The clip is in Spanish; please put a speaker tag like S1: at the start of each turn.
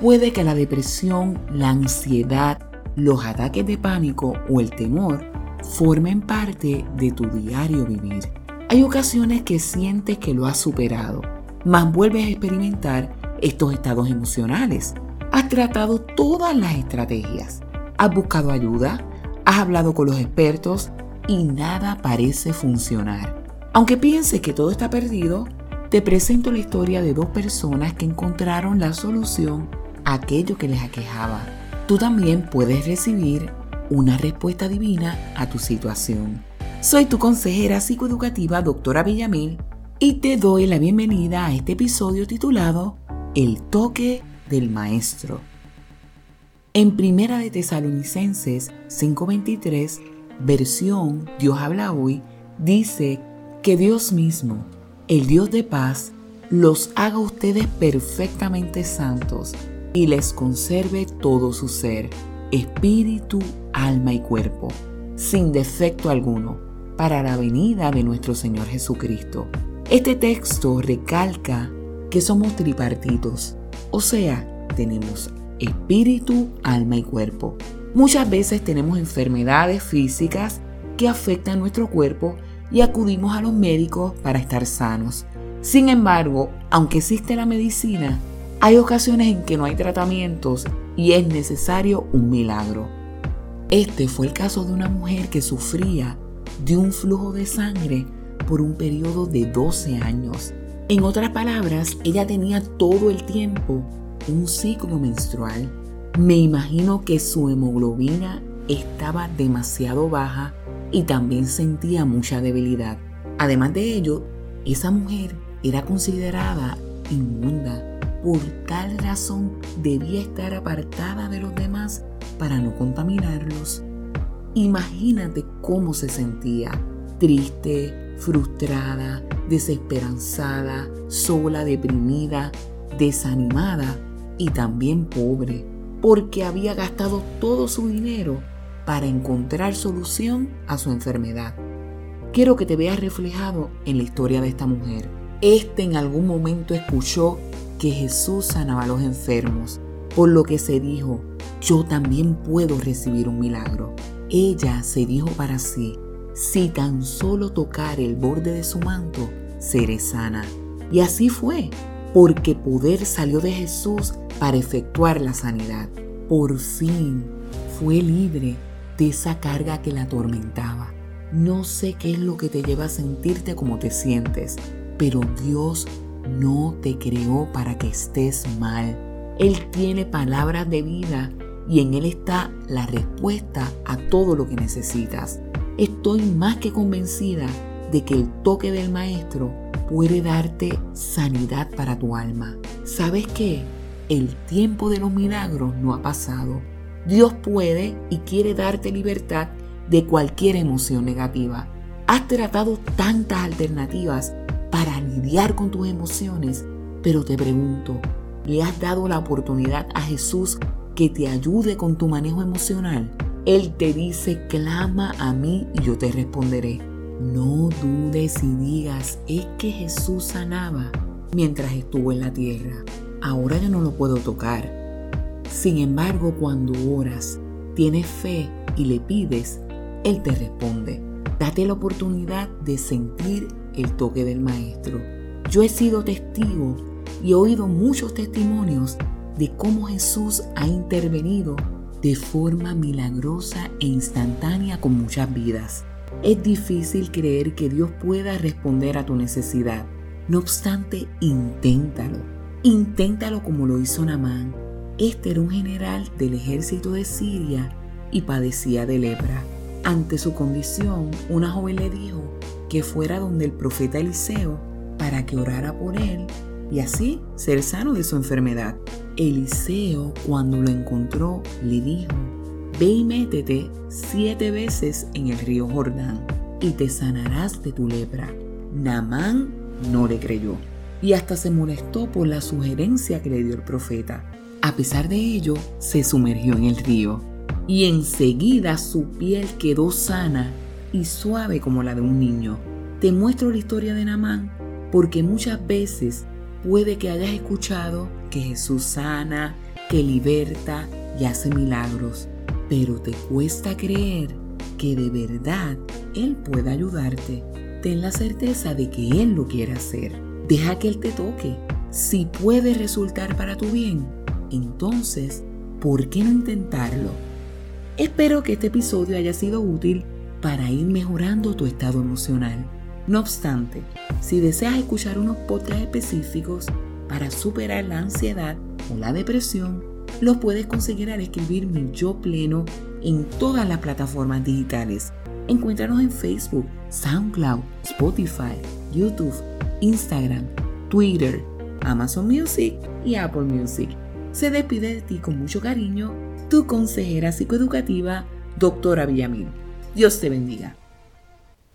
S1: Puede que la depresión, la ansiedad, los ataques de pánico o el temor formen parte de tu diario vivir. Hay ocasiones que sientes que lo has superado, mas vuelves a experimentar estos estados emocionales. Has tratado todas las estrategias, has buscado ayuda, has hablado con los expertos y nada parece funcionar. Aunque pienses que todo está perdido, te presento la historia de dos personas que encontraron la solución aquello que les aquejaba. Tú también puedes recibir una respuesta divina a tu situación. Soy tu consejera psicoeducativa, doctora Villamil, y te doy la bienvenida a este episodio titulado El toque del maestro. En Primera de Tesalonicenses 5:23, versión Dios habla hoy, dice que Dios mismo, el Dios de paz, los haga ustedes perfectamente santos y les conserve todo su ser, espíritu, alma y cuerpo, sin defecto alguno, para la venida de nuestro Señor Jesucristo. Este texto recalca que somos tripartitos, o sea, tenemos espíritu, alma y cuerpo. Muchas veces tenemos enfermedades físicas que afectan nuestro cuerpo y acudimos a los médicos para estar sanos. Sin embargo, aunque existe la medicina, hay ocasiones en que no hay tratamientos y es necesario un milagro. Este fue el caso de una mujer que sufría de un flujo de sangre por un periodo de 12 años. En otras palabras, ella tenía todo el tiempo un ciclo menstrual. Me imagino que su hemoglobina estaba demasiado baja y también sentía mucha debilidad. Además de ello, esa mujer era considerada inmunda por tal razón debía estar apartada de los demás para no contaminarlos. Imagínate cómo se sentía, triste, frustrada, desesperanzada, sola, deprimida, desanimada y también pobre, porque había gastado todo su dinero para encontrar solución a su enfermedad. Quiero que te veas reflejado en la historia de esta mujer. Este en algún momento escuchó que Jesús sanaba a los enfermos, por lo que se dijo, yo también puedo recibir un milagro. Ella se dijo para sí, si tan solo tocar el borde de su manto, seré sana. Y así fue, porque poder salió de Jesús para efectuar la sanidad. Por fin fue libre de esa carga que la atormentaba. No sé qué es lo que te lleva a sentirte como te sientes, pero Dios no te creó para que estés mal. Él tiene palabras de vida y en Él está la respuesta a todo lo que necesitas. Estoy más que convencida de que el toque del Maestro puede darte sanidad para tu alma. ¿Sabes qué? El tiempo de los milagros no ha pasado. Dios puede y quiere darte libertad de cualquier emoción negativa. Has tratado tantas alternativas para lidiar con tus emociones, pero te pregunto, ¿le has dado la oportunidad a Jesús que te ayude con tu manejo emocional? Él te dice, clama a mí y yo te responderé. No dudes y digas, es que Jesús sanaba mientras estuvo en la tierra. Ahora yo no lo puedo tocar. Sin embargo, cuando oras, tienes fe y le pides, Él te responde. Date la oportunidad de sentir el toque del Maestro. Yo he sido testigo y he oído muchos testimonios de cómo Jesús ha intervenido de forma milagrosa e instantánea con muchas vidas. Es difícil creer que Dios pueda responder a tu necesidad. No obstante, inténtalo. Inténtalo como lo hizo Namán. Este era un general del ejército de Siria y padecía de lepra. Ante su condición, una joven le dijo, que fuera donde el profeta Eliseo para que orara por él y así ser sano de su enfermedad. Eliseo, cuando lo encontró, le dijo, Ve y métete siete veces en el río Jordán y te sanarás de tu lepra. Namán no le creyó y hasta se molestó por la sugerencia que le dio el profeta. A pesar de ello, se sumergió en el río y enseguida su piel quedó sana y suave como la de un niño. Te muestro la historia de Namán porque muchas veces puede que hayas escuchado que Jesús sana, que liberta y hace milagros, pero te cuesta creer que de verdad Él pueda ayudarte. Ten la certeza de que Él lo quiere hacer. Deja que Él te toque. Si puede resultar para tu bien, entonces, ¿por qué no intentarlo? Espero que este episodio haya sido útil para ir mejorando tu estado emocional. No obstante, si deseas escuchar unos podcasts específicos para superar la ansiedad o la depresión, los puedes conseguir al escribir mi yo pleno en todas las plataformas digitales. Encuéntranos en Facebook, SoundCloud, Spotify, YouTube, Instagram, Twitter, Amazon Music y Apple Music. Se despide de ti con mucho cariño tu consejera psicoeducativa, doctora Villamil. Dios te bendiga.